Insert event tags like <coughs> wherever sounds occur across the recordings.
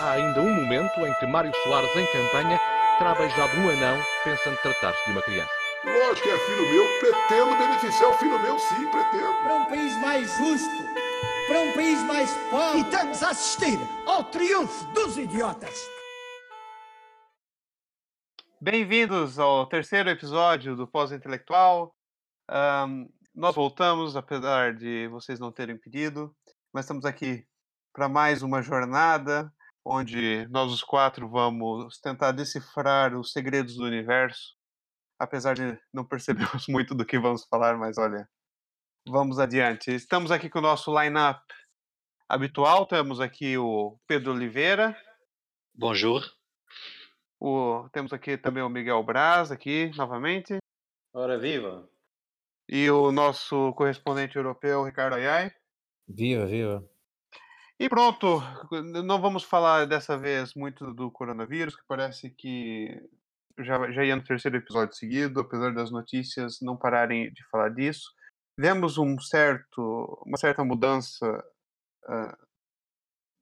Há ainda um momento em que Mário Soares, em campanha, terá beijado um anão pensando tratar-se de uma criança. Lógico que é filho meu, pretendo beneficiar o filho meu, sim, pretendo. Para um país mais justo, para um país mais pobre. E estamos a assistir ao triunfo dos idiotas. Bem-vindos ao terceiro episódio do Pós-Intelectual. Um, nós voltamos, apesar de vocês não terem pedido, mas estamos aqui para mais uma jornada onde nós os quatro vamos tentar decifrar os segredos do universo, apesar de não percebermos <laughs> muito do que vamos falar, mas olha, vamos adiante. Estamos aqui com o nosso line-up habitual, temos aqui o Pedro Oliveira. Bonjour. O, temos aqui também o Miguel Braz, aqui novamente. Ora viva! E o nosso correspondente europeu, Ricardo Ayai. Viva, viva! E pronto, não vamos falar dessa vez muito do coronavírus, que parece que já, já ia no terceiro episódio seguido, apesar das notícias não pararem de falar disso. Vemos um certo, uma certa mudança uh,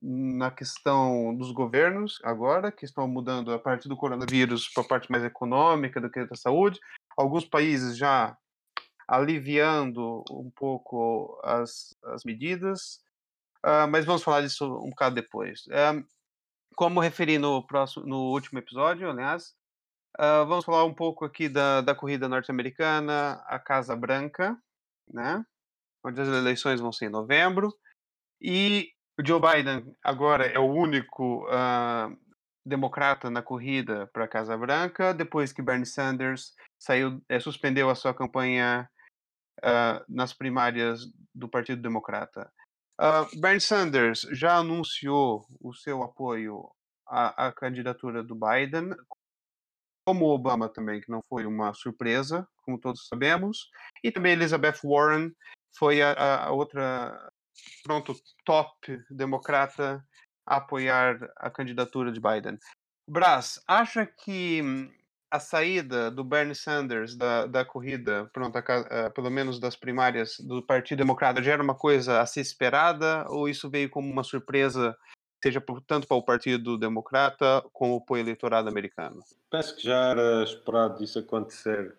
na questão dos governos agora, que estão mudando a parte do coronavírus para a parte mais econômica do que da saúde. Alguns países já aliviando um pouco as, as medidas, uh, mas vamos falar disso um bocado depois. Uh, como referi no, próximo, no último episódio, aliás, uh, vamos falar um pouco aqui da, da corrida norte-americana, a Casa Branca, né? onde as eleições vão ser em novembro, e o Joe Biden agora é o único uh, democrata na corrida para a Casa Branca, depois que Bernie Sanders saiu, é, suspendeu a sua campanha nas primárias do Partido Democrata. Uh, Bernie Sanders já anunciou o seu apoio à, à candidatura do Biden, como Obama também, que não foi uma surpresa, como todos sabemos, e também Elizabeth Warren foi a, a outra pronto, top democrata a apoiar a candidatura de Biden. Brás, acha que a saída do Bernie Sanders da, da corrida, pronto, a, a, pelo menos das primárias do Partido Democrata, já era uma coisa a ser esperada ou isso veio como uma surpresa, seja tanto para o Partido Democrata como para o eleitorado americano? Penso que já era esperado isso acontecer,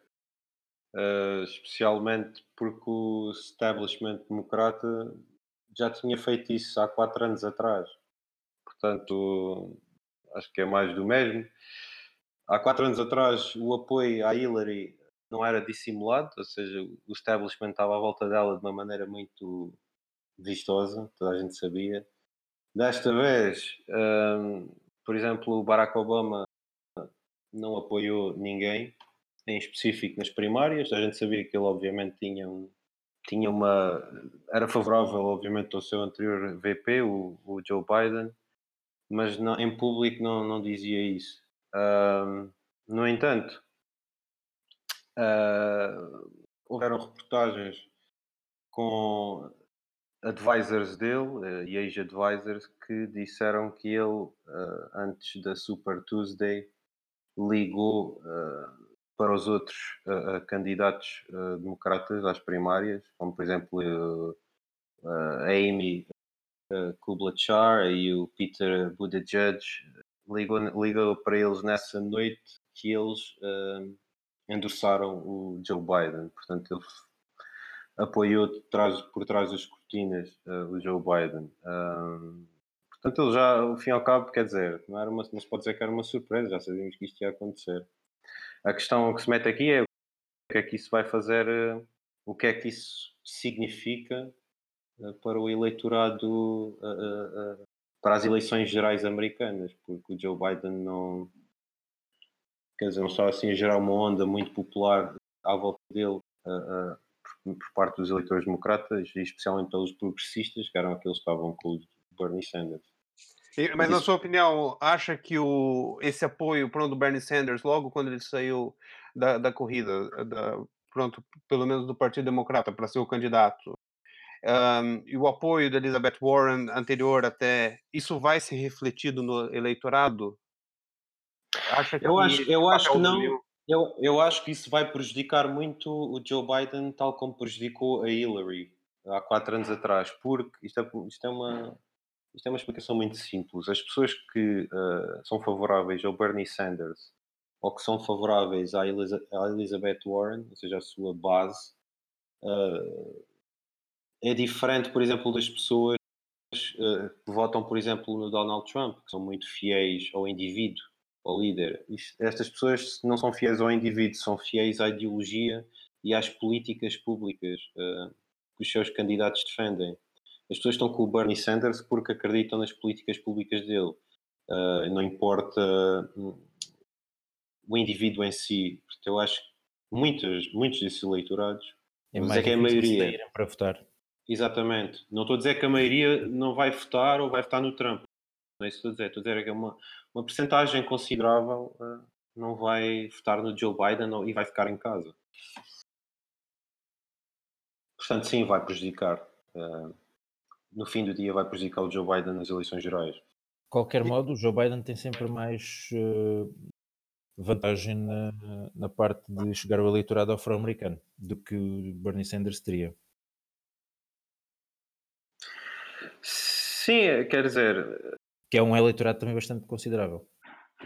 uh, especialmente porque o establishment democrata já tinha feito isso há quatro anos atrás. Portanto, acho que é mais do mesmo. Há quatro anos atrás, o apoio à Hillary não era dissimulado, ou seja, o establishment estava à volta dela de uma maneira muito vistosa, toda a gente sabia. Desta vez, um, por exemplo, o Barack Obama não apoiou ninguém, em específico nas primárias. A gente sabia que ele, obviamente, tinha um, tinha uma era favorável obviamente ao seu anterior VP o, o Joe Biden mas não, em público não, não dizia isso no entanto uh, houveram reportagens com advisors dele uh, e ex-advisors que disseram que ele uh, antes da Super Tuesday ligou uh, para os outros candidatos democratas às primárias, como por exemplo a Amy Kubler-Char e o Peter Buttigieg, ligou, ligou para eles nessa noite que eles endossaram o Joe Biden. Portanto, ele apoiou por trás das cortinas o Joe Biden. portanto, ele já, ao fim e ao cabo, quer dizer, não, era uma, não se pode dizer que era uma surpresa, já sabíamos que isto ia acontecer. A questão que se mete aqui é o que é que isso vai fazer, eh, o que é que isso significa para o eleitorado, para as eleições gerais americanas, porque o Joe Biden não, quer dizer, não está assim a gerar uma onda muito popular à volta dele por parte dos eleitores democratas e especialmente pelos progressistas, que eram aqueles que estavam com o Bernie Sanders. Mas, na sua opinião, acha que o, esse apoio pronto, do Bernie Sanders, logo quando ele saiu da, da corrida, da, pronto, pelo menos do Partido Democrata, para ser o candidato, um, e o apoio da Elizabeth Warren anterior até, isso vai ser refletido no eleitorado? Acha que eu acho, eu acho que não. Eu, eu acho que isso vai prejudicar muito o Joe Biden, tal como prejudicou a Hillary há quatro anos atrás, porque isto é, isto é uma Isto é uma explicação muito simples. As pessoas que uh, são favoráveis ao Bernie Sanders ou que são favoráveis à, à Elizabeth Warren, ou seja, a sua base, uh, é diferente, por exemplo, das pessoas uh, que votam, por exemplo, no Donald Trump, que são muito fiéis ao indivíduo, ao líder. Isto, estas pessoas não são fiéis ao indivíduo, são fiéis à ideologia e às políticas públicas uh, que os seus candidatos defendem. As pessoas estão com o Bernie Sanders porque acreditam nas políticas públicas dele. Uh, não importa hum, o indivíduo em si. Porque eu acho que muitos, muitos desses eleitorados, é mais que é a maioria para votar. Exatamente. Não estou a dizer que a maioria não vai votar ou vai votar no Trump. Não é isso que estou a dizer. Estou a dizer que é uma, uma percentagem considerável uh, não vai votar no Joe Biden e vai ficar em casa. Portanto, sim, vai prejudicar. Uh, no fim do dia, vai prejudicar o Joe Biden nas eleições gerais. De qualquer modo, o Joe Biden tem sempre mais uh, vantagem na, na, parte de chegar ao eleitorado afro-americano do que o Bernie Sanders teria. Sim, quer dizer. Que é um eleitorado também bastante considerável.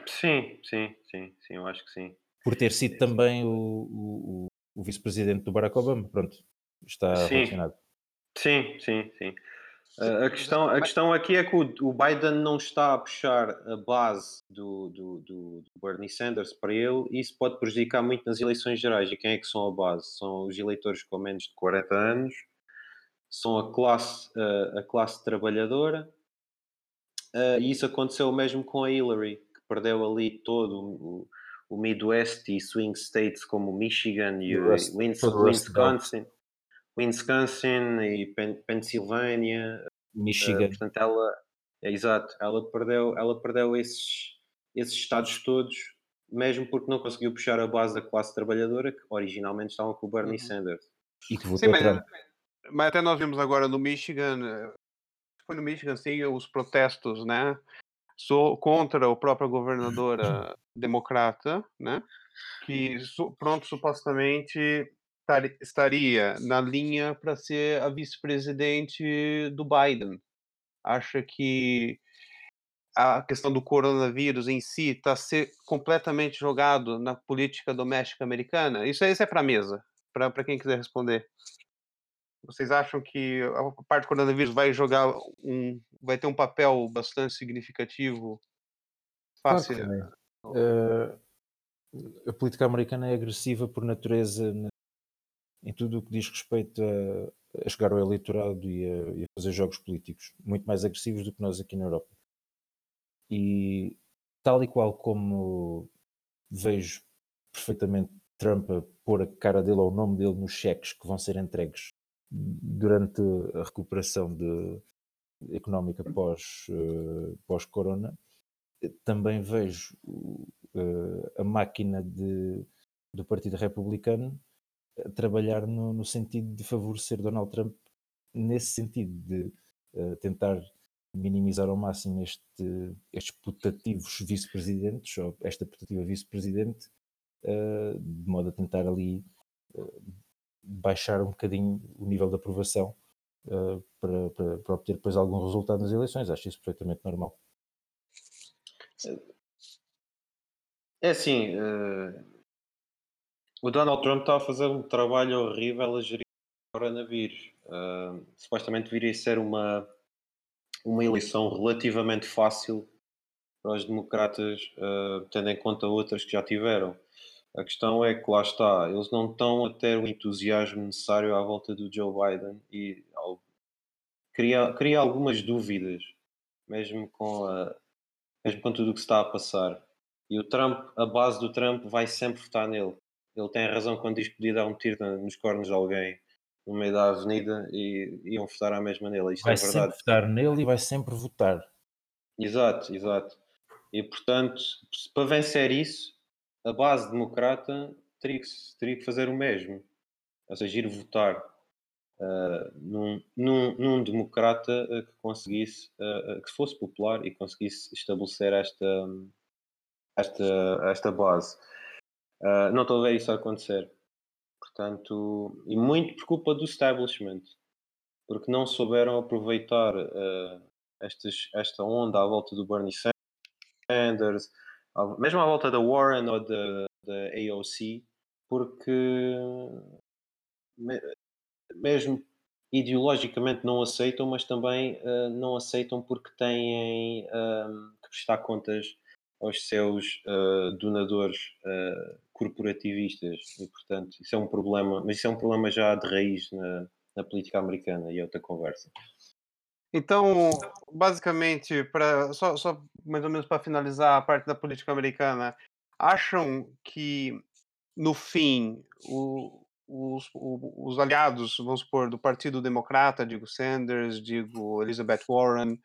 Sim, sim, sim, sim, eu acho que sim. Por ter sido também o, o, o vice-presidente do Barack Obama, pronto, está sim. relacionado. Sim, sim, sim. A questão, a questão aqui é que o, Biden não está a puxar a base do, do, do, Bernie Sanders para ele e isso pode prejudicar muito nas eleições gerais. E quem é que são a base? São os eleitores com menos de 40 anos, são a classe, a, a classe trabalhadora e isso aconteceu mesmo com a Hillary, que perdeu ali todo o, o Midwest e swing states como Michigan e Wisconsin. Wisconsin e Pen Pensilvânia, Michigan. Uh, portanto, ela, é exato, ela perdeu, ela perdeu esses, esses estados todos, mesmo porque não conseguiu puxar a base da classe trabalhadora, que originalmente estavam com o Bernie uhum. Sanders. E que sim, mas, mas, até nós vimos agora no Michigan, eh, foi no Michigan, sim, os protestos, né? So, contra a própria governadora democrata, né? Que pronto, supostamente estaria na linha para ser a vice-presidente do Biden. Acha que a questão do coronavírus em si está ser completamente jogado na política doméstica americana? Isso, isso é para mesa, para quem quiser responder. Vocês acham que a parte do coronavírus vai jogar um, vai ter um papel bastante significativo? Fácil. uh, a política americana é agressiva por natureza em tudo o que diz respeito a, a chegar ao eleitorado e a, e a, fazer jogos políticos, muito mais agressivos do que nós aqui na Europa. E tal e qual como vejo perfeitamente Trump a pôr a cara dele ou o nome dele nos cheques que vão ser entregues durante a recuperação de, económica pós, uh, pós-corona, também vejo uh, a máquina de, do Partido Republicano trabalhar no, no, sentido de favorecer Donald Trump nesse sentido de uh, tentar minimizar ao máximo este, estes putativos vice-presidentes ou esta putativa vice-presidente uh, de modo a tentar ali uh, baixar um bocadinho o nível de aprovação para, para, para, obter depois algum resultado nas eleições. Acho isso perfeitamente normal. É assim, o Donald Trump está a fazer um trabalho horrível a gerir o coronavírus. Uh, supostamente viria ser uma, uma eleição relativamente fácil para os democratas, uh, tendo em conta outras que já tiveram. A questão é que lá está, eles não estão a ter o entusiasmo necessário à volta do Joe Biden e cria, cria algumas dúvidas, mesmo com, a, mesmo com tudo o que está a passar. E o Trump, a base do Trump vai sempre votar nele ele tem razão quando diz que podia dar um tiro nos cornos de alguém no meio da avenida e iam votar à mesma nele. Isto vai é verdade. sempre votar nele e vai sempre votar. Exato, exato. E portanto, para vencer isso, a base democrata teria que, teria que fazer o mesmo. Ou seja, ir votar uh, num, num, num, democrata uh, que conseguisse, uh, que fosse popular e conseguisse estabelecer esta, esta, esta base. Uh, não estou a ver isso a acontecer. Portanto, e muito por culpa do establishment, porque não souberam aproveitar uh, estes, esta onda à volta do Bernie Sanders, mesmo à volta da Warren ou da, da AOC, porque mesmo ideologicamente não aceitam, mas também uh, não aceitam porque têm uh, que prestar contas aos seus uh, donadores corporativistas e portanto isso é um problema, mas isso é um problema já de raiz na, na política americana e é outra conversa. Então, basicamente, para só, só mais ou menos para finalizar a parte da política americana, acham que no fim o, os, os, aliados, vamos supor, do Partido Democrata, digo Sanders, digo Elizabeth Warren,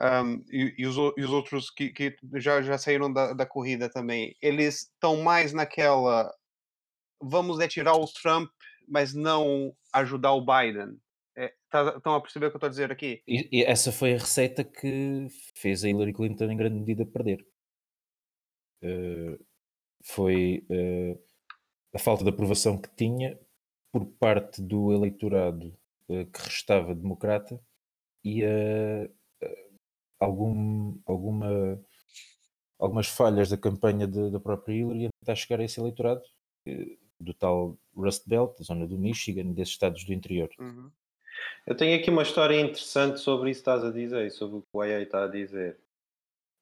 um, e, e, os, e, os, outros que, que já, já saíram da, da corrida também, eles estão mais naquela vamos é tirar o Trump, mas não ajudar o Biden. Estão a perceber o que eu estou a dizer aqui? E, e, essa foi a receita que fez a Hillary Clinton em grande medida perder. Uh, foi uh, a falta de aprovação que tinha por parte do eleitorado uh, que restava democrata e algum, alguma, algumas falhas da campanha de, da própria Hillary a tentar chegar a esse eleitorado do tal Rust Belt, da zona do Michigan, desses estados do interior. Uhum. Eu tenho aqui uma história interessante sobre isso que estás a dizer, sobre o que o IA está a dizer.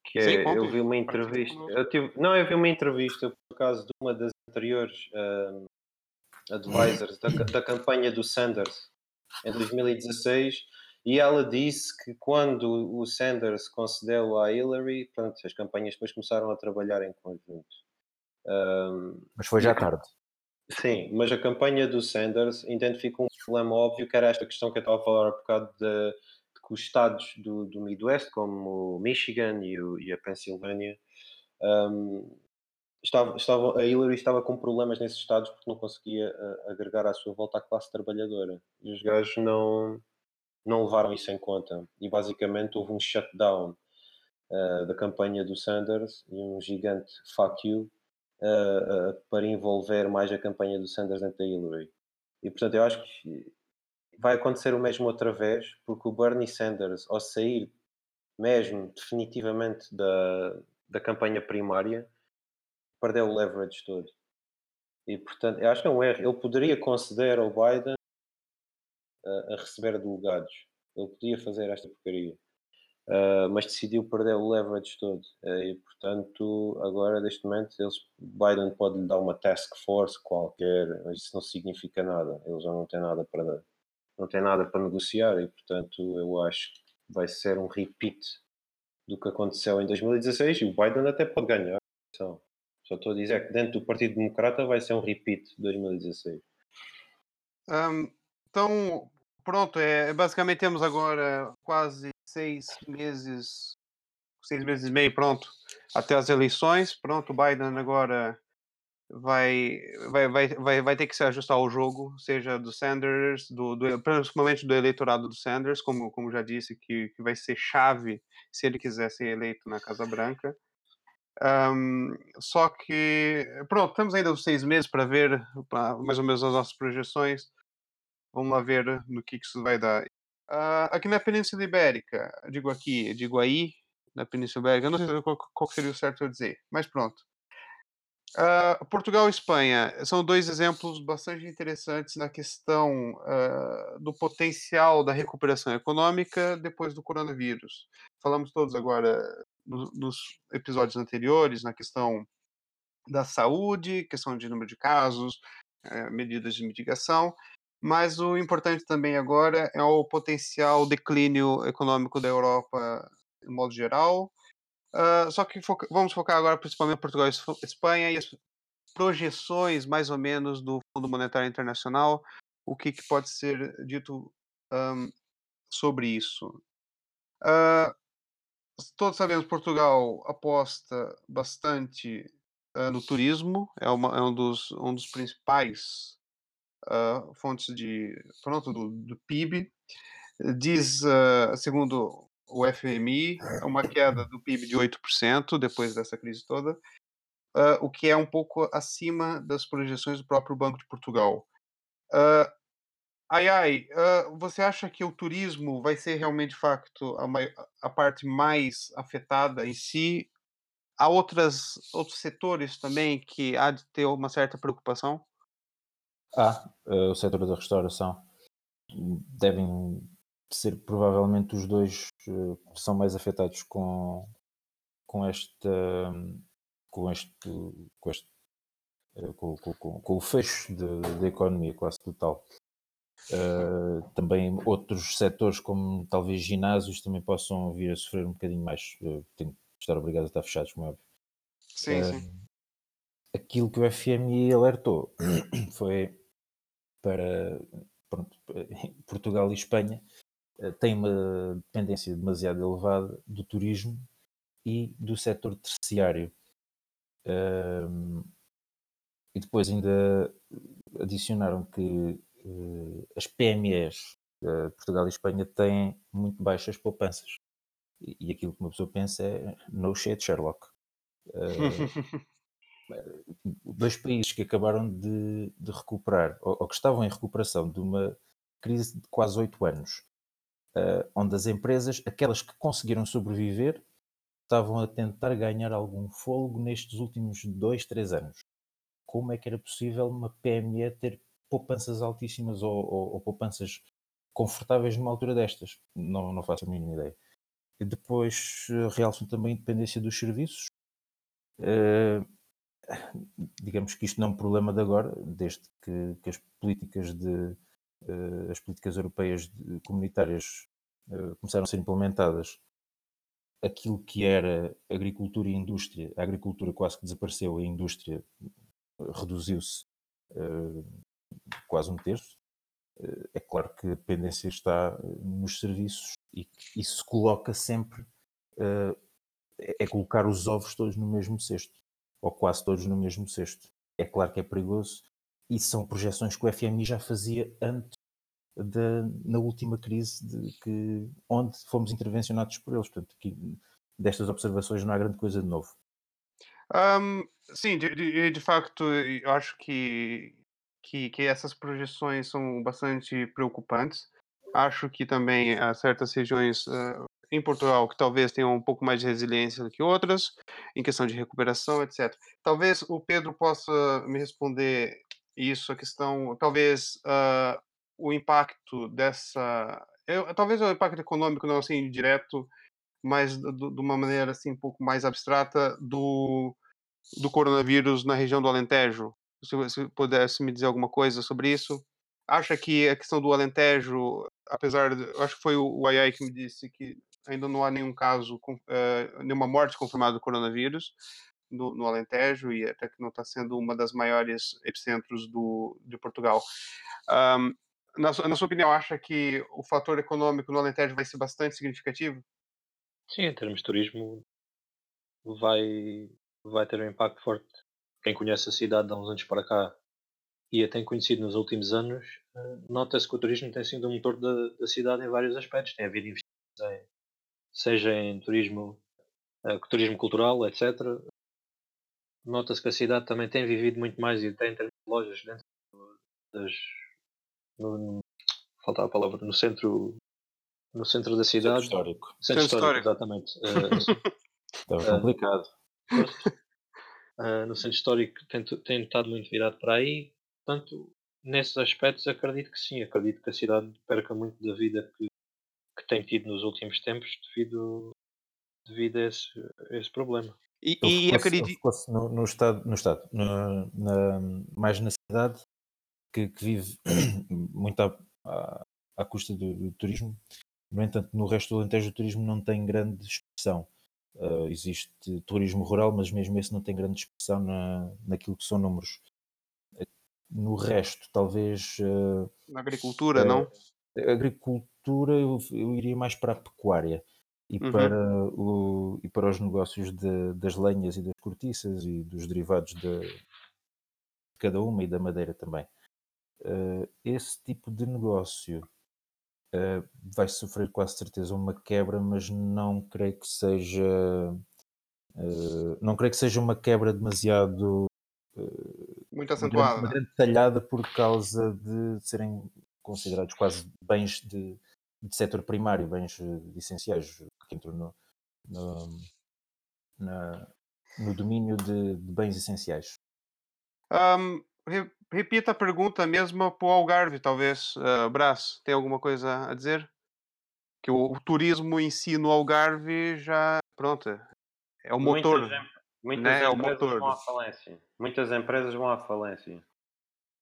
Que é, Sim, eu vi uma entrevista, eu tive, não, eu vi uma entrevista por causa de uma das anteriores um, advisors da, da campanha do Sanders em 2016 e ela disse que quando o Sanders concedeu a Hillary, pronto, as campanhas depois começaram a trabalhar em conjunto. Um, Mas foi já tarde. Sim, mas a campanha do Sanders identifica um problema óbvio, que era esta questão que eu estava a falar há bocado de, de que os estados do, do Midwest, como o Michigan e, o, e a Pensilvânia, um, estava, estava, a Hillary estava com problemas nesses estados porque não conseguia uh, agregar à sua volta a classe trabalhadora. E os gajos não, não levaram isso em conta. E basicamente houve um shutdown uh, da campanha do Sanders e um gigante fuck you uh, uh, para envolver mais a campanha do Sanders dentro da Hillary. E portanto, eu acho que vai acontecer o mesmo outra vez, porque o Bernie Sanders, ao sair mesmo definitivamente da, da campanha primária, perdeu o leverage todo. E portanto, eu acho que é um erro. Ele poderia conceder ao Biden a, a receber delegados. Ele podia fazer esta porcaria. Uh, mas decidiu perder o leverage todo. Uh, e, portanto, agora, neste momento, eles, Biden pode lhe dar uma task force qualquer, mas isso não significa nada. Ele já não tem nada para não tem nada para negociar e, portanto, eu acho que vai ser um repeat do que aconteceu em 2016 e o Biden até pode ganhar. Então, só estou a dizer que dentro do Partido Democrata vai ser um repeat de 2016. Um, então, pronto, é, basicamente temos agora quase seis meses, seis meses e meio, pronto, até as eleições. Pronto, o Biden agora vai, vai, vai, vai, vai ter que se ajustar ao jogo, seja do Sanders, do, do, principalmente do eleitorado do Sanders, como, como já disse, que, que vai ser chave se ele quiser ser eleito na Casa Branca. Um, só que, pronto, temos ainda os seis meses para ver pra, mais ou menos as nossas projeções. Vamos lá ver no que, que isso vai dar. Uh, aqui na Península Ibérica, digo aqui, digo aí, na Península Ibérica, eu não sei qual, qual seria o certo eu dizer, mas pronto. Uh, Portugal e Espanha são dois exemplos bastante interessantes na questão uh, do potencial da recuperação econômica depois do coronavírus. Falamos todos agora no, nos episódios anteriores na questão da saúde, questão de número de casos, uh, medidas de mitigação, mas o importante também agora é o potencial declínio econômico da Europa de modo geral. Uh, só que vamos focar agora principalmente em Portugal e Espanha e as projeções mais ou menos do Fundo Monetário Internacional, o que, que pode ser dito um, sobre isso. Uh, todos sabemos Portugal aposta bastante uh, no turismo, é, uma, é um, dos, um dos principais uh, fontes de pronto do, do PIB. Diz, uh, segundo o FMI, uma queda do PIB de 8% depois dessa crise toda, uh, o que é um pouco acima das projeções do próprio Banco de Portugal. Ai, ai, você acha que o turismo vai ser realmente, de facto, a, mai- a parte mais afetada em si? Há outras, outros setores também que há de ter uma certa preocupação? Há eh, o setor da restauração. Devem ser provavelmente os dois eh, que são mais afetados com, com esta com este com este eh, com, com- com- o fecho da economia quase total. Eh, também outros setores como talvez ginásios também possam vir a sofrer um bocadinho mais. Têm que estar obrigados a estar fechados, como é óbvio. Sim, Eh, sim. aquilo que o FMI alertou <coughs> foi para pronto, <laughs> Portugal e Espanha eh, têm uma dependência demasiado elevada do turismo e do setor terciário. Ahm, e depois ainda adicionaram que eh, as PMEs de Portugal e Espanha têm muito baixas poupanças. E, e aquilo que uma pessoa pensa é no shit, Sherlock. <laughs> Eh, dois países que acabaram de, de recuperar, ou, ou que estavam em recuperação de uma crise de quase oito anos, eh, onde as empresas, aquelas que conseguiram sobreviver, estavam a tentar ganhar algum fôlego nestes últimos dois, três anos. Como é que era possível uma PME ter poupanças altíssimas ou, ou- ou poupanças confortáveis numa altura destas? Não, não faço a mínima ideia. E depois eh, realçam também a independência dos serviços. Eh, digamos que isto não é um problema de agora, desde que, que as políticas de eh, as políticas europeias de- comunitárias eh, começaram a ser implementadas, aquilo que era agricultura e indústria, a agricultura quase que desapareceu, a indústria eh, reduziu-se quase um terço. É claro que a dependência está nos serviços e isso coloca sempre é é colocar os ovos todos no mesmo cesto, ou quase todos no mesmo cesto. É claro que é perigoso e são projeções que o FMI já fazia antes da, na última crise de que, onde fomos intervencionados por eles. Portanto, destas observações não há grande coisa de novo. Ahm, sim, de, de- de facto, eu acho que, que, que essas projeções são bastante preocupantes. Acho que também há certas regiões ah, em Portugal que talvez tenham um pouco mais de resiliência do que outras, em questão de recuperação, etc. Talvez o Pedro possa me responder isso, a questão, talvez ah, o impacto dessa. eu- talvez o impacto econômico não assim direto, mas de uma maneira assim um pouco mais abstrata do do coronavírus na região do Alentejo. Se você pudesse me dizer alguma coisa sobre isso. Acha que a questão do Alentejo, apesar de. Acho que foi o o Ayai que me disse que ainda não há nenhum caso, eh, nenhuma morte confirmada do coronavírus no, no Alentejo e até que não está sendo uma das maiores epicentros do, de Portugal. Ahm, na, na sua opinião, acha que o fator econômico no Alentejo vai ser bastante significativo? Sim, em termos de turismo, vai, vai ter um impacto forte. Quem conhece a cidade de há uns anos para cá e a tem conhecido nos últimos anos, eh, nota-se que o turismo tem sido o motor da, da cidade em vários aspectos. Tem havido investimentos, seja em turismo, eh, turismo cultural, etc. Nota-se que a cidade também tem vivido muito mais e tem lojas dentro das. No, no- faltava a palavra, no centro, no centro da Centro cidade. histórico. Centro Centro histórico, exatamente. Eh, <laughs> Estava Ah. complicado. Ah, no centro histórico tem, tem estado muito virado para aí. Portanto, nesses aspectos, acredito que sim. Acredito que a cidade perca muito da vida que tem tido nos últimos tempos devido, devido a, esse, a esse problema. E, e acredito. ele focou-se no, no estado, no estado na, na- mais na cidade que, que vive <clears throat> muito à, à, à custa do, do turismo. No entanto, no resto do Alentejo o turismo não tem grande expressão. Ah, existe turismo rural, mas mesmo esse não tem grande expressão na, naquilo que são números. No resto, talvez ah, Na agricultura, Eh, não? Agricultura eu, eu iria mais para a pecuária e, Uhum. para, o, e para os negócios de- das lenhas e das cortiças e dos derivados de, de cada uma e da madeira também. Eh, esse tipo de negócio eh, vai sofrer quase certeza uma quebra, mas não creio que seja eh, não creio que seja uma quebra demasiado Muito uma grande, acentuada. uma grande talhada por causa de serem considerados quase bens de, de setor primário, bens eh, essenciais, que entram no, no, na, no domínio de, de bens essenciais. Um, re- repita a pergunta mesmo para o Algarve, talvez. Uh, Brás, tem alguma coisa a dizer? Que o, o turismo em si no Algarve já, pronto, é o motor. Muitas, em- muitas né, é o empresas motor. vão à falência. Muitas empresas vão à falência.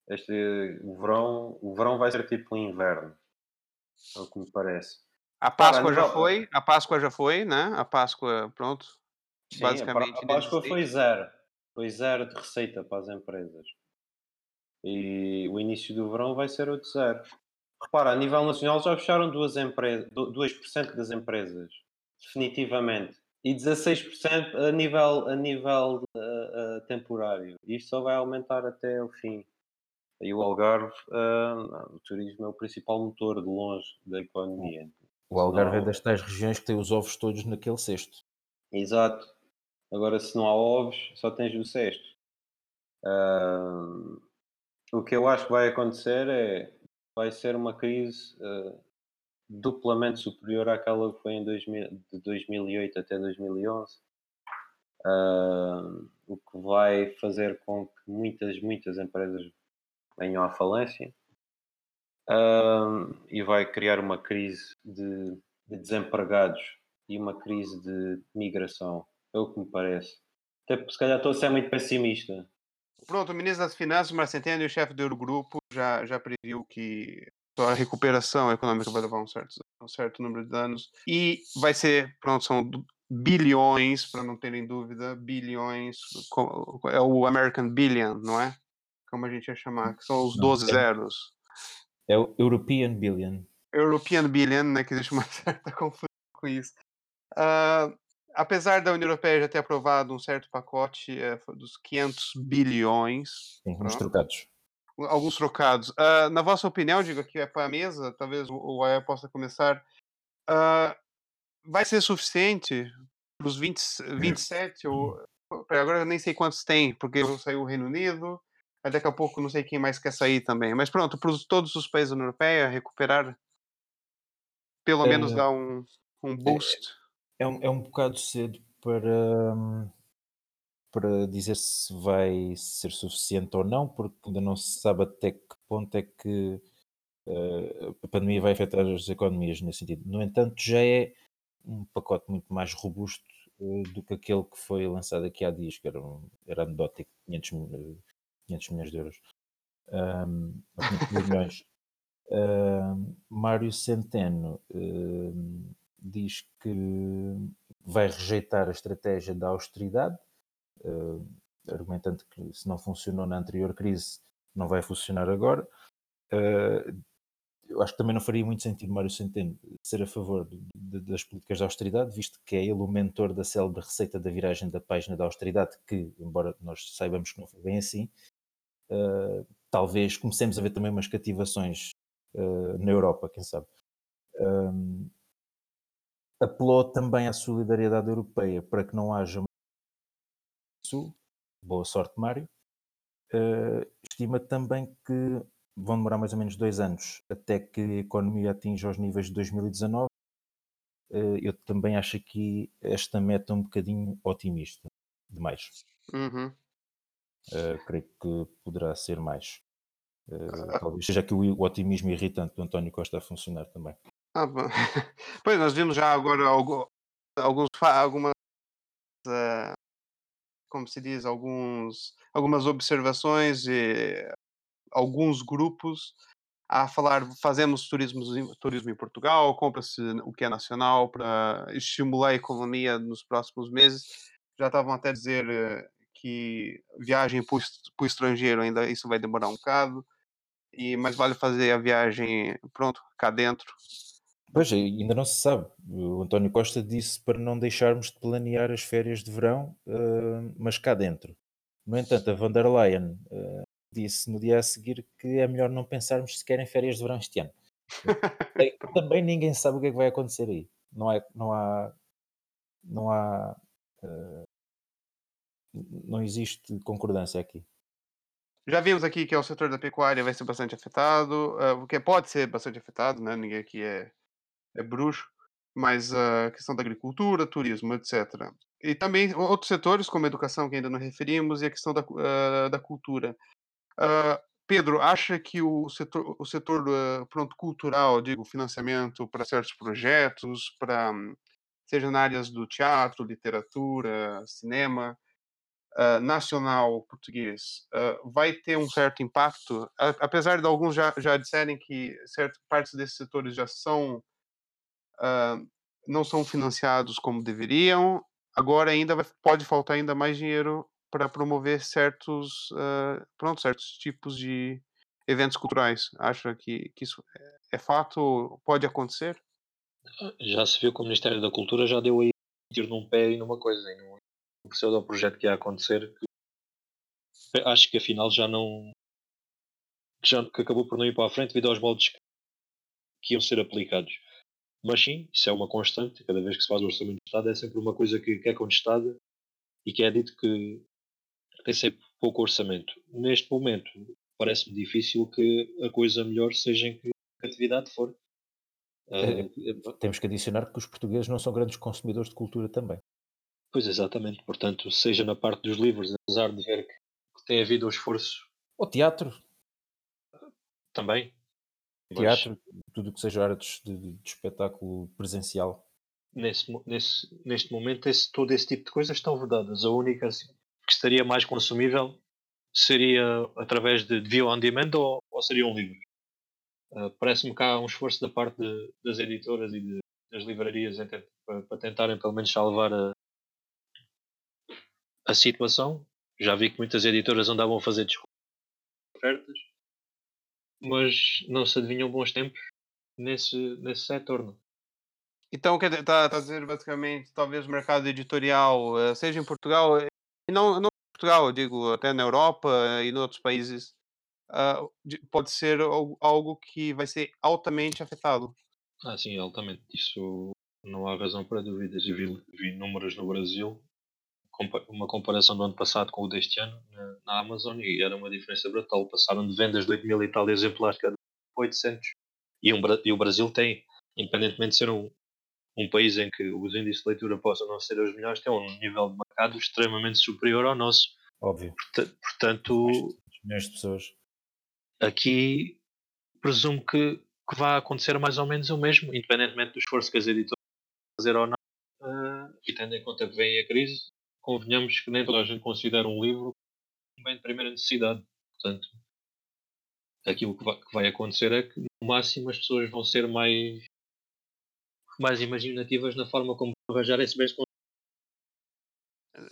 Este, o, verão, o verão vai ser tipo o inverno. É o que me parece. A Páscoa já foi, a Páscoa já foi, né? A Páscoa, pronto. Sim, basicamente. A Páscoa inexistente. foi zero. Foi zero de receita para as empresas. E o início do verão vai ser outro zero. Repara, a nível nacional já fecharam duas empresas, 2% das empresas, definitivamente. E 16% a nível, a nível uh, uh, temporário. Isto só vai aumentar até o fim. E o Algarve, uh, o turismo é o principal motor de longe da economia. O Algarve é Não. das tais regiões que tem os ovos todos naquele cesto. Exato. Agora, se não há ovos, só tens o cesto. Ah, o que eu acho que vai acontecer é vai ser uma crise ah, duplamente superior àquela que foi em 2000, de 2008 até 2011. Ah, o que vai fazer com que muitas, muitas empresas venham à falência Ah, e vai criar uma crise de, de desempregados e uma crise de migração. É o que me parece. Até porque, se calhar, estou a ser muito pessimista. Pronto, o ministro das Finanças, Marcelo Centeno, e o chefe do Eurogrupo já, já previu que a recuperação econômica vai levar um certo, um certo número de anos. E vai ser, pronto, são bilhões, para não terem dúvida, bilhões, é o American Billion, não é? Como a gente ia chamar, que são os Não, 12 é- zeros. É o European Billion. European Billion, né, que existe uma <laughs> certa confusão com isso. Ah, apesar da União Europeia já ter aprovado um certo pacote eh, dos 500 bilhões, Sim, uns trocados. alguns trocados. Ah, na vossa opinião, digo aqui é para a mesa, talvez o, o Aya possa começar. ah, vai ser suficiente para os 20, 27 ou pera, agora eu nem sei quantos tem, porque saiu o Reino Unido, mas daqui a pouco não sei quem mais quer sair também. Mas pronto, para os- todos os países da União Europeia recuperar, pelo É, menos dar um, um boost. É um, é um bocado cedo para, hum, para dizer se vai ser suficiente ou não, porque ainda não se sabe até que ponto é que eh, a pandemia vai afetar as economias nesse sentido. No entanto, já é um pacote muito mais robusto eh, do que aquele que foi lançado aqui há dias, que era, um, era anedótico, 500, mi- eh, 500 milhões de euros. Ou 500 milhões. <laughs> Ahm, Mário Centeno ahm, diz que vai rejeitar a estratégia da austeridade, ahm, argumentando que se não funcionou na anterior crise, não vai funcionar agora. Ah, eu acho que também não faria muito sentido Mário Centeno ser a favor de- de- das políticas de austeridade, visto que é ele o mentor da célebre receita da viragem da página da austeridade, que, embora nós saibamos que não foi bem assim, ah, talvez comecemos a ver também umas cativações ah, na Europa, quem sabe. Ahm, apelou também à solidariedade europeia para que não haja Sul. Boa sorte, Mário. Uh, estima também que vão demorar mais ou menos dois anos até que a economia atinja os níveis de 2019. Uh, eu também acho aqui esta meta um bocadinho otimista demais. Uhum. Uh, creio que poderá ser mais. Uh, talvez seja aqui o, o otimismo irritante do António Costa a funcionar também. Ah, <laughs> pois nós vimos já agora algu- alguns algumas eh, como se diz alguns algumas observações e alguns grupos a falar fazemos turismo turismo em Portugal compra-se o que é nacional para estimular a economia nos próximos meses já estavam até a dizer que viagem para o estrangeiro ainda isso vai demorar um bocado e mais vale fazer a viagem pronto cá dentro Pois, ainda não se sabe. O António Costa disse para não deixarmos de planear as férias de verão, uh, mas cá dentro. No entanto, a von der Leyen uh, disse no dia a seguir que é melhor não pensarmos sequer em férias de verão este ano. <laughs> Também ninguém sabe o que é que vai acontecer aí. Não há. Não há, não, há uh, não existe concordância aqui. Já vimos aqui que é o setor da pecuária vai ser bastante afetado, uh, porque pode ser bastante afetado, né? Ninguém aqui é, é bruxo, mas a questão da agricultura, turismo, etc. E também outros setores, como a educação, que ainda não referimos, e a questão da, uh, da cultura. Uh, Pedro, acha que o setor, o setor uh, pronto, cultural, digo, financiamento para certos projetos, para seja na áreas do teatro, literatura, cinema, uh, nacional português, uh, vai ter um certo impacto, a, apesar de alguns já, já disserem que certas partes desses setores já são não são financiados como deveriam, agora ainda vai, pode faltar ainda mais dinheiro para promover certos, pronto, certos tipos de eventos culturais. Acha que, que isso é, é fato? Pode acontecer? Já se viu que o Ministério da Cultura já deu aí um tiro num pé e numa coisa, e num, num pseudo projeto que ia acontecer, que acho que afinal já não. Que, já, que acabou por não ir para a frente devido aos moldes que, iam ser aplicados. Mas sim, isso é uma constante, cada vez que se faz o orçamento de Estado é sempre uma coisa que, que é contestada e que é dito que tem sempre pouco orçamento. Neste momento, parece-me difícil que a coisa melhor seja em que atividade for. Uh, Temos que adicionar que os portugueses não são grandes consumidores de cultura também. Pois, exatamente. Portanto, seja na parte dos livros, apesar de ver que, que tem havido um esforço. O teatro. Também. Teatro, Mas, tudo que seja artes de, de, espetáculo presencial. Nesse, nesse, neste momento, esse, todo esse tipo de coisas estão vedadas. A única assim, que estaria mais consumível seria através de, de view on demand ou, ou seria um livro. Uh, Parece-me que há um esforço da parte de, das editoras e de, das livrarias para, para, tentarem pelo menos salvar a, a situação. Já vi que muitas editoras andavam a fazer ofertas, mas não se adivinham bons tempos nesse, nesse setor. Não? Então, quer dizer, está, está a dizer basicamente, talvez o mercado editorial, eh, seja em Portugal, e não, não Portugal, eu digo até na Europa e em outros países, uh, pode ser algo que vai ser altamente afetado. Ah, sim, altamente. Isso não há razão para dúvidas. Eu vi, vi números no Brasil, uma comparação do ano passado com o deste ano na, na Amazon e era uma diferença brutal. Passaram de vendas de 8 mil e tal exemplares cada 800. E, um, e o Brasil tem, independentemente de ser um, um país em que os índices de leitura possam não ser os melhores, tem um nível de mercado extremamente superior ao nosso. Óbvio. Portanto, milhões de pessoas. Aqui presumo que, que vai acontecer mais ou menos o mesmo, independentemente do esforço que as editoras fazer ou não. Uh, e tendo em conta que vem a crise, convenhamos que nem toda a gente considera um livro um bem de primeira necessidade. Portanto, aquilo que vai, que vai acontecer é que, no máximo, as pessoas vão ser mais mais imaginativas na forma como arranjar esse bens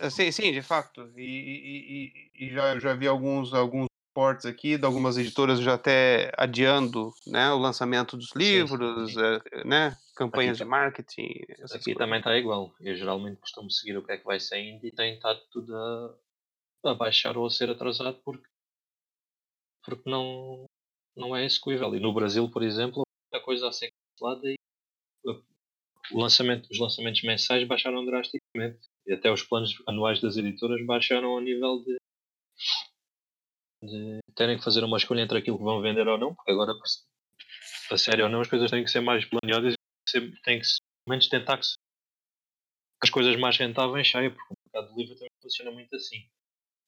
ah, Sim, sim, de facto. E, e, e já, já vi alguns, alguns reportes aqui de algumas editoras já até adiando né, o lançamento dos livros, sim, sim. Eh, né, campanhas aqui, de marketing. Aqui coisas. também está igual. Eu geralmente costumo seguir o que é que vai saindo e tem estado tudo a, a baixar ou a ser atrasado porque, porque não, não é execuível. E no Brasil, por exemplo, a coisa a ser cancelada e lançamento, os lançamentos mensais baixaram drasticamente e até os planos anuais das editoras baixaram ao nível de, de terem que fazer uma escolha entre aquilo que vão vender ou não, porque agora, a sério ou não, as coisas têm que ser mais planeadas e têm que, pelo menos, tentar que as coisas mais rentáveis saiam, porque o mercado de livro também funciona muito assim.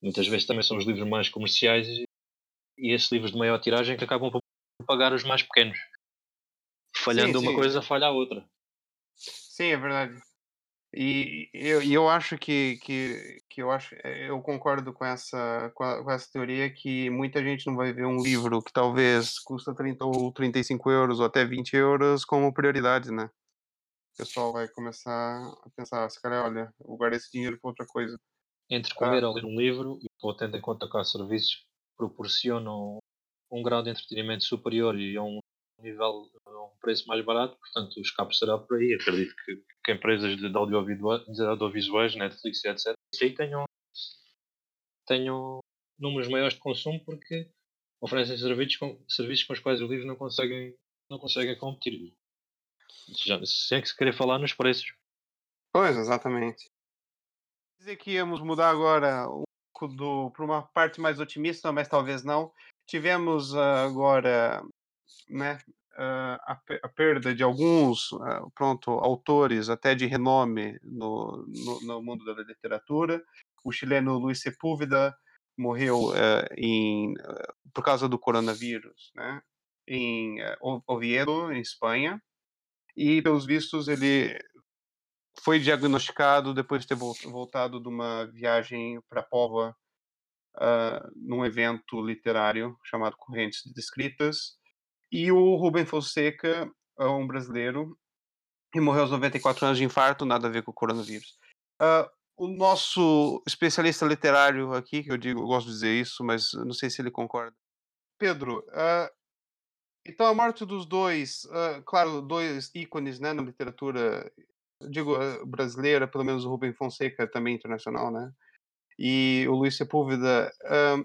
Muitas vezes também são os livros mais comerciais e, e esses livros de maior tiragem que acabam por pagar os mais pequenos. Falhando sim, sim. uma coisa, falha a outra. Sim, é verdade. E eu, e eu acho que, que, que eu acho eh, eu concordo com essa, com, a, com essa teoria que muita gente não vai ver um livro que talvez custa 30 ou 35 euros ou até 20 euros como prioridade, né? O pessoal vai começar a pensar, se cara, olha, eu guardo esse dinheiro para outra coisa. Entre comer ah. ou ler um livro, e tendo em conta que há serviços que proporcionam um grau de entretenimento superior e um nível preço mais barato, portanto o escape será por aí. Acredito que, que empresas de, audiovisuais, Netflix etc., aí tenham, tenham números maiores de consumo porque oferecem serviços com, serviços com os quais os livros não conseguem, não conseguem competir. Já, sem que se querer falar nos preços. Pois, exatamente. Dizer que íamos mudar agora um pouco para uma parte mais otimista, mas talvez não. Tivemos ah, agora, né, a, pe- a perda de alguns, ah, pronto, autores até de renome no, no, no mundo da literatura. O chileno Luiz Sepúlveda morreu eh, em, eh, por causa do coronavírus, né, em O- Oviedo, em Espanha. E, pelos vistos, ele foi diagnosticado depois de ter vol- voltado de uma viagem para Póvoa, ah, num evento literário chamado Correntes de Escritas. E o Rubem Fonseca, é um brasileiro, que morreu aos 94 anos de infarto, nada a ver com o coronavírus. Ah, o nosso especialista literário aqui, que eu digo, eu gosto de dizer isso, mas não sei se ele concorda. Pedro, ah, então a morte dos dois, ah, claro, dois ícones né, na literatura, digo brasileira, pelo menos o Rubem Fonseca também internacional, né? E o Luiz Sepúlveda. eh,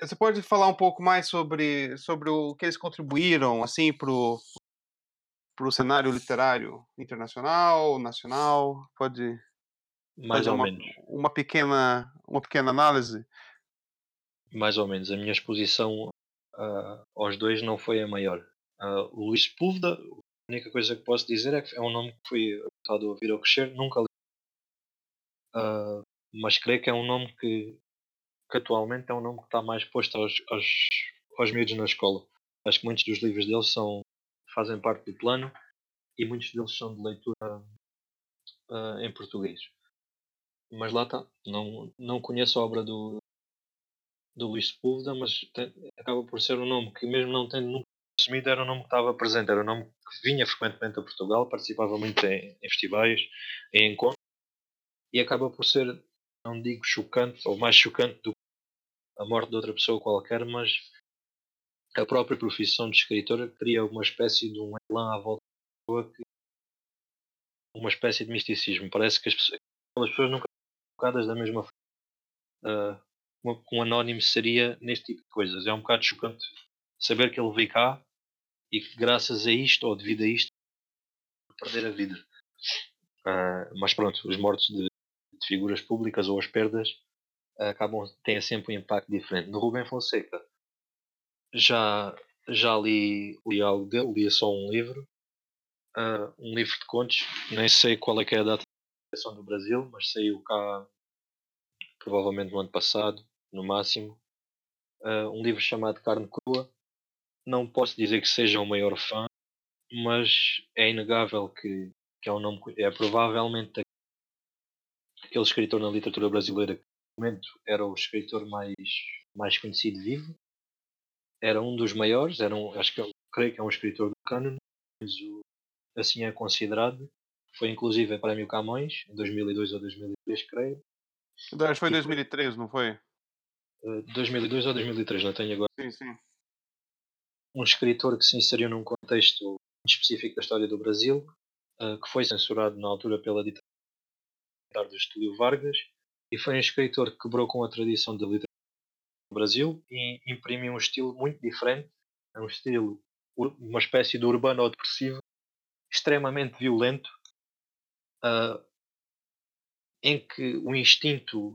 você pode falar um pouco mais sobre, sobre o que eles contribuíram assim para o cenário literário internacional, nacional? Pode Mais ou uma, menos. uma pequena uma pequena análise? Mais ou menos. A minha exposição ah, aos dois não foi a maior. Ah, o Luís Sepúlveda, a única coisa que posso dizer é que é um nome que fui habituado a ouvir ao crescer, nunca li. Ah, mas creio que é um nome que, que atualmente é um nome que está mais posto aos, aos, aos miúdos na escola. Acho que muitos dos livros deles são, fazem parte do plano e muitos deles são de leitura ah, em português. Mas lá está. Não, não conheço a obra do, do Luís Sepúlveda, mas tem- acaba por ser um nome que, mesmo não tendo nunca assumido, era um nome que estava presente, era um nome que vinha frequentemente a Portugal, participava muito em, em festivais, em encontros, e acaba por ser, não digo chocante, ou mais chocante do a morte de outra pessoa qualquer, mas a própria profissão de escritor cria uma espécie de um elan à volta da pessoa, que, uma espécie de misticismo. Parece que as pessoas, aquelas pessoas nunca são tocadas da mesma forma. Ah, como um anónimo seria neste tipo de coisas. É um bocado chocante saber que ele veio cá e que graças a isto, ou devido a isto, perder a vida. Ah, mas pronto, os mortos de, de figuras públicas ou as perdas ah, acabam têm sempre um impacto diferente. No Rubem Fonseca já, já li, li algo dele, li só um livro, ah, um livro de contos, nem sei qual é que é a data de publicação do Brasil, mas saiu cá provavelmente no ano passado, no máximo. Ah, um livro chamado Carne Crua. Não posso dizer que seja o maior fã, mas é inegável que, que é um nome. É provavelmente aquele escritor na literatura brasileira que momento era o escritor mais, mais conhecido vivo. Era um dos maiores, era um, acho que eu creio que é um escritor do cânone, mas o- assim é considerado. Foi inclusive prémio Camões, em 2002 ou 2003, creio. Acho que foi E foi- 2003, não foi? Eh, 2002 ou 2003, não tenho agora. Sim, sim. Um escritor que se inseriu num contexto específico da história do Brasil, eh, que foi censurado na altura pela ditadura do Estúdio Vargas, e foi um escritor que quebrou com a tradição da literatura do Brasil e imprimiu um estilo muito diferente, é um estilo, uma espécie de urbano depressivo, extremamente violento, ah, em que o instinto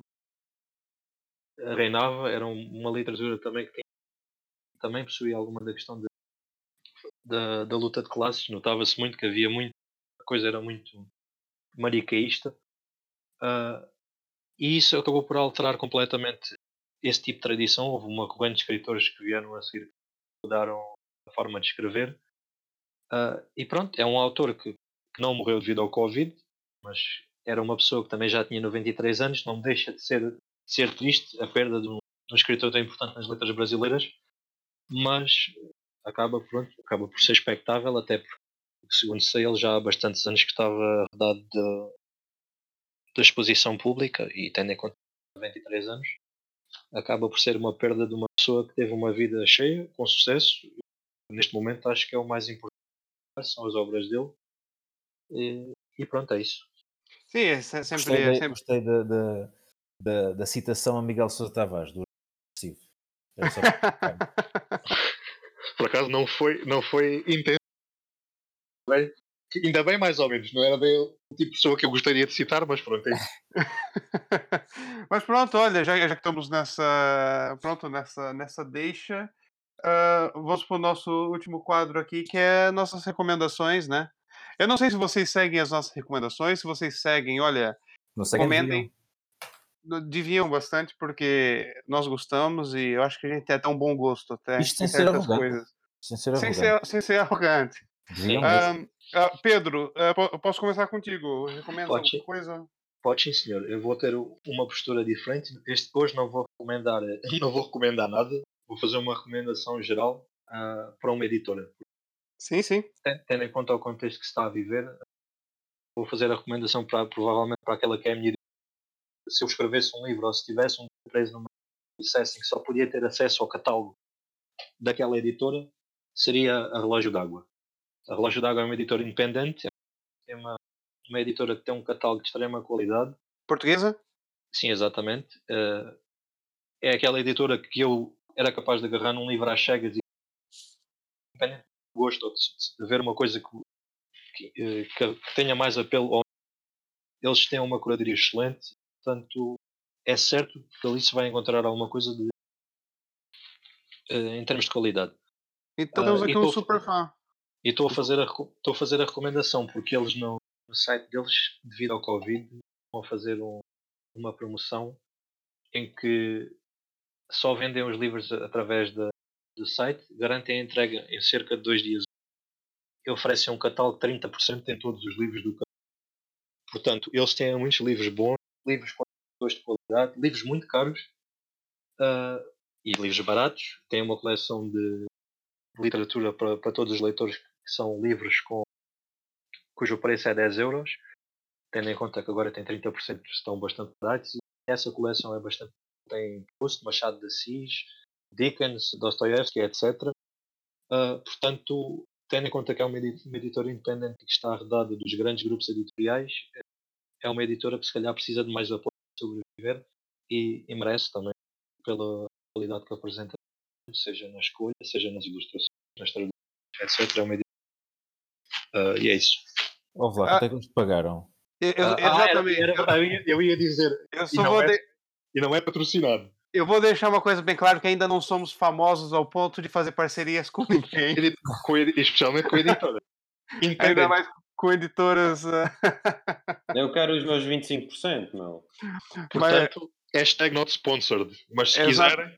reinava, era um- uma literatura também que também possuía alguma da questão de- da, da luta de classes, notava-se muito que havia muito, a coisa era muito manicaísta, ah, e isso acabou por alterar completamente esse tipo de tradição. Houve uma corrente de escritores que vieram a seguir mudaram a forma de escrever. Ah, e pronto, é um autor que, que não morreu devido ao Covid, mas era uma pessoa que também já tinha 93 anos, não deixa de ser, de ser triste a perda de um, de um escritor tão importante nas letras brasileiras, mas acaba, pronto, acaba por ser expectável, até porque, segundo sei, ele já há bastantes anos que estava rodado da, da exposição pública e tendo em conta 93 anos, acaba por ser uma perda de uma pessoa que teve uma vida cheia, com sucesso. Neste momento acho que é o mais importante, são as obras dele. E, e pronto, é isso. Sim, é se- sempre. Gostei, é da, sempre... gostei da, da, da, da citação a Miguel Sousa Tavares, do só para- <laughs> Por acaso não foi, não foi intenso. Ainda bem, mais ou menos. Não era bem o tipo de pessoa que eu gostaria de citar, mas pronto, é isso. <laughs> Mas pronto, olha, já, já que estamos nessa, pronto, nessa, nessa deixa, ah, vamos para o nosso último quadro aqui, que é nossas recomendações, né? Eu não sei se vocês seguem as nossas recomendações, se vocês seguem, olha, comentem. Deviam bastante, porque nós gostamos e eu acho que a gente tem até um bom gosto até Isto sem em ser certas arrogante. coisas. Sem ser Sem arrogante. ser, sem ser arrogante. Deviam Ah, ah, Pedro, eu posso começar contigo? Recomenda Pode. alguma coisa? Pode sim, senhor. Eu vou ter uma postura diferente. Este hoje não vou recomendar, <laughs> não vou recomendar nada. Vou fazer uma recomendação geral ah, para uma editora. Sim, sim. Ten- Tendo em conta o contexto que se está a viver, vou fazer a recomendação para provavelmente para aquela que é a minha editora. Se eu escrevesse um livro ou se tivesse um preso numa dissessem que só podia ter acesso ao catálogo daquela editora, seria a Relógio d'Água. A Relógio d'Água é uma editora independente, é uma, uma editora que tem um catálogo de extrema qualidade. Portuguesa? Sim, exatamente. Eh, é aquela editora que eu era capaz de agarrar num livro às cegas e independente do gosto de, de ver uma coisa que, que, eh, que- tenha mais apelo eles têm uma curadoria excelente, portanto é certo que ali se vai encontrar alguma coisa de, eh, em termos de qualidade. Então temos aqui e um super fã. E estou a fazer a estou a fazer a recomendação porque eles no, no site deles, devido ao Covid, estão a fazer um- uma promoção em que só vendem os livros através da, do site, garantem a entrega em cerca de dois dias e oferecem um catálogo de 30% em todos os livros do catálogo. Portanto, eles têm muitos livros bons, livros com autores de qualidade, livros muito caros ah, e livros baratos. Têm uma coleção de literatura para, para todos os leitores que são livros com, cujo preço é 10 euros, tendo em conta que agora tem 30% que estão bastante baratos. Essa coleção é bastante. tem Proust, Machado de Assis, Dickens, Dostoevsky, etc. Ah, portanto, tendo em conta que é uma editora independente que está arredada dos grandes grupos editoriais, é uma editora que se calhar precisa de mais apoio para sobreviver e, e merece também pela qualidade que apresenta, seja na escolha, seja nas ilustrações, nas traduções, etc. É uma Ah, e é isso. Ouve lá, Ah. quanto é que te pagaram? Eu- eu- Ah, era- exatamente. era- eu, ia, eu ia dizer, Eu e não vou é- de- e não é patrocinado. Eu vou deixar uma coisa bem clara que ainda não somos famosos ao ponto de fazer parcerias com <laughs> ninguém. Com especialmente com a editora. <laughs> Ainda mais com editoras. ah, <laughs> Eu quero os meus 25%, meu. Portanto, hashtag not sponsored. Mas se Exato. quiserem,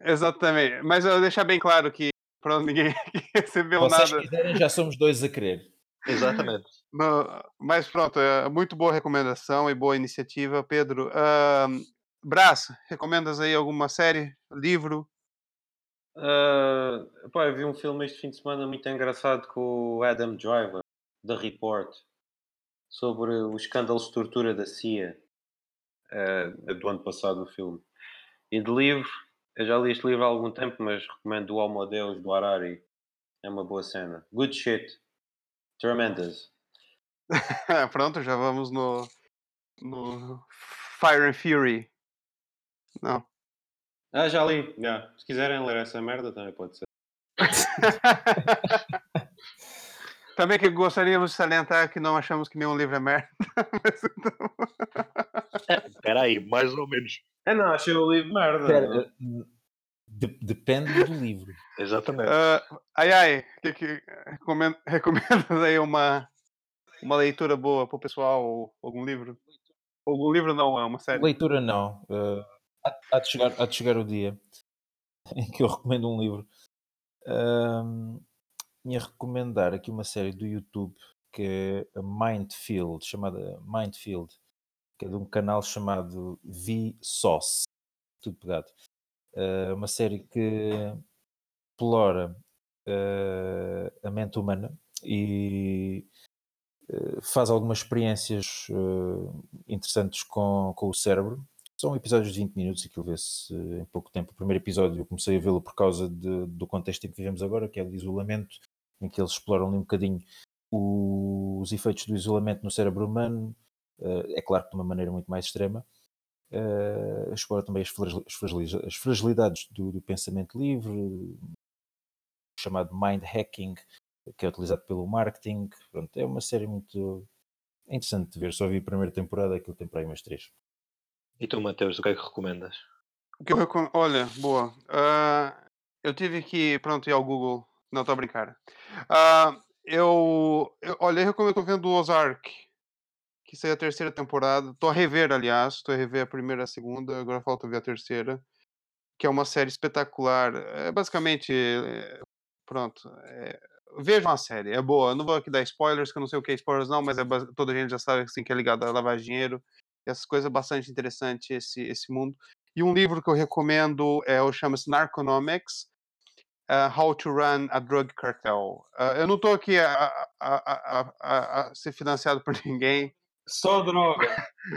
Exatamente. Mas eu vou deixar bem claro que pronto, ninguém aqui <laughs> recebeu Vocês nada. quiserem, já somos dois a querer. exatamente. No- mas pronto, é muito boa recomendação e boa iniciativa, Pedro. Ahn, Brás, recomendas aí alguma série, livro? Ah, pá, eu vi um filme este fim de semana muito engraçado com o Adam Driver, The Report, sobre os escândalos de tortura da CIA. Ah, do ano passado o filme. E de livro, eu já li este livro há algum tempo, mas recomendo o Homo Deus do Harari. É uma boa cena. Good shit. Tremendous. <laughs> pronto, já vamos no, no Fire and Fury. Não. Ah, já li. Já. Se quiserem ler essa merda, também pode ser. <laughs> Também que gostaríamos de salientar que não achamos que nenhum livro é merda. <laughs> Mas então- Espera aí, mais ou menos. É, não, achei o livro merda. Espera, de- depende do livro. <laughs> Exatamente. Ah, ai ai, que, que, recomend- <laughs> recomendas aí uma, uma leitura boa para o pessoal ou algum livro? Algum livro não, é uma série. Leitura não. eh, há, há de chegar, há de chegar o dia <laughs> em que eu recomendo um livro. Ia recomendar aqui uma série do YouTube que é a Mindfield, chamada Mindfield, que é de um canal chamado Vsauce, tudo pegado. É uma série que explora eh, a mente humana e eh, faz algumas experiências interessantes com, com o cérebro. São episódios de 20 minutos, aquilo vê-se em pouco tempo. O primeiro episódio eu comecei a vê-lo por causa de- do contexto em que vivemos agora, que é o de isolamento, em que eles exploram ali um bocadinho os efeitos do isolamento no cérebro humano, é claro que de uma maneira muito mais extrema. Eh, explora também as, fragilidades do, do pensamento livre, chamado mind hacking, que é utilizado pelo marketing. Pronto, é uma série muito interessante de ver. Só vi a primeira temporada, aquilo tem para aí umas três. E tu, Mateus, o que é que recomendas? O que eu recomendo. Olha, boa. Ah, eu tive que, pronto, ir ao Google. Não, estou a brincar. Ah, eu, eu. Olha, eu recomendo, estou vendo o Ozark. Que saiu a terceira temporada. Estou a rever, aliás. Estou a rever a primeira e a segunda. Agora falta ver a terceira. Que é uma série espetacular. É basicamente. é, pronto. É, vejam a série. É boa. Eu não vou aqui dar spoilers, que eu não sei o que é spoilers, não. Mas é, toda a gente já sabe assim, que é ligado a lavar dinheiro. Essas coisas bastante interessante esse, esse mundo. E um livro que eu recomendo é o chama-se Narconomics, uh, How to Run a Drug Cartel. Uh, eu não estou aqui a- a- a- a ser financiado <laughs> por ninguém. Só droga.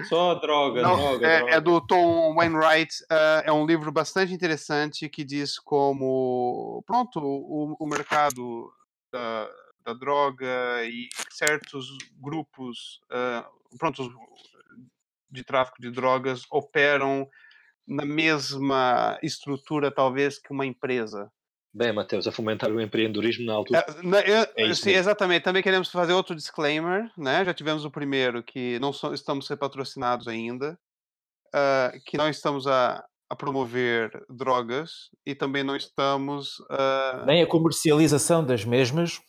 Só droga, Não, droga, é, droga. é do Tom Wainwright. uh, é um livro bastante interessante que diz como, pronto, o, o mercado da, da droga e certos grupos, uh, pronto, de tráfico de drogas operam na mesma estrutura, talvez, que uma empresa. Bem, Mateus, a fomentar o empreendedorismo na altura. É, na- eu- É isso sim, exatamente. Também queremos fazer outro disclaimer, né? Já tivemos o primeiro, que não so- estamos patrocinados ainda, ah, que não estamos a, a promover drogas e também não estamos ah, Nem a comercialização das mesmas.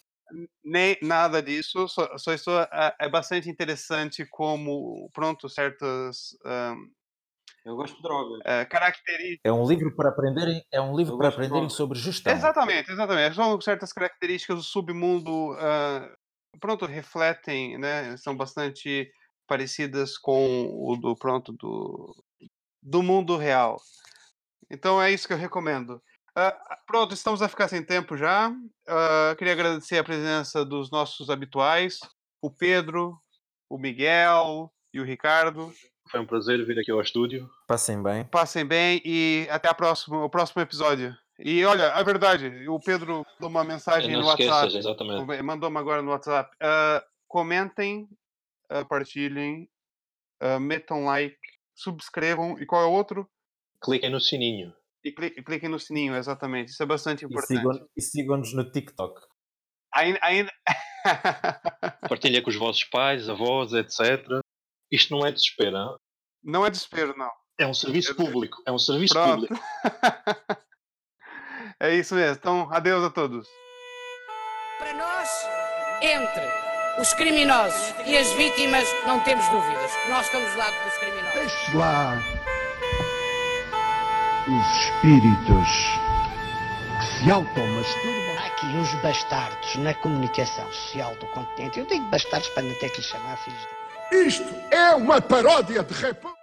nem nada disso. Só, só estou a- é bastante interessante como, pronto, certas ah, Eu gosto de drogas. ah, características É um livro para aprenderem, é um livro para aprenderem sobre gestão. Exatamente, exatamente. São certas características do submundo, ah, pronto, refletem, né? São bastante parecidas com o do pronto do, do mundo real. Então é isso que eu recomendo. Ah, pronto, estamos a ficar sem tempo já. Ah, queria agradecer a presença dos nossos habituais, o Pedro, o Miguel e o Ricardo. Foi um prazer vir aqui ao estúdio. Passem bem. Passem bem e até a próxima, o próximo episódio. E olha, a verdade, o Pedro mandou uma mensagem não no esqueças, WhatsApp. exatamente. Mandou-me agora no WhatsApp. Ah, comentem, ah, partilhem, ah, metam like, subscrevam. E qual é o outro? Cliquem no sininho. E cli- e cliquem no sininho, exatamente. Isso é bastante importante. e sigam-nos no TikTok. Ainda. ainda... <laughs> Partilha com os vossos pais, avós, etc. Isto não é desespero. hein? não é desespero, não. É um serviço público. É um serviço Pronto. público. <laughs> é isso mesmo. Então, adeus a todos. Para nós, entre os criminosos e as vítimas, não temos dúvidas. Nós estamos do lado dos criminosos. Deixe lá os espíritos que se automasturbam. Há aqui uns bastardos na comunicação social do continente. Eu digo bastardos para não ter que lhes chamar filhos de... Isto é uma paródia de república.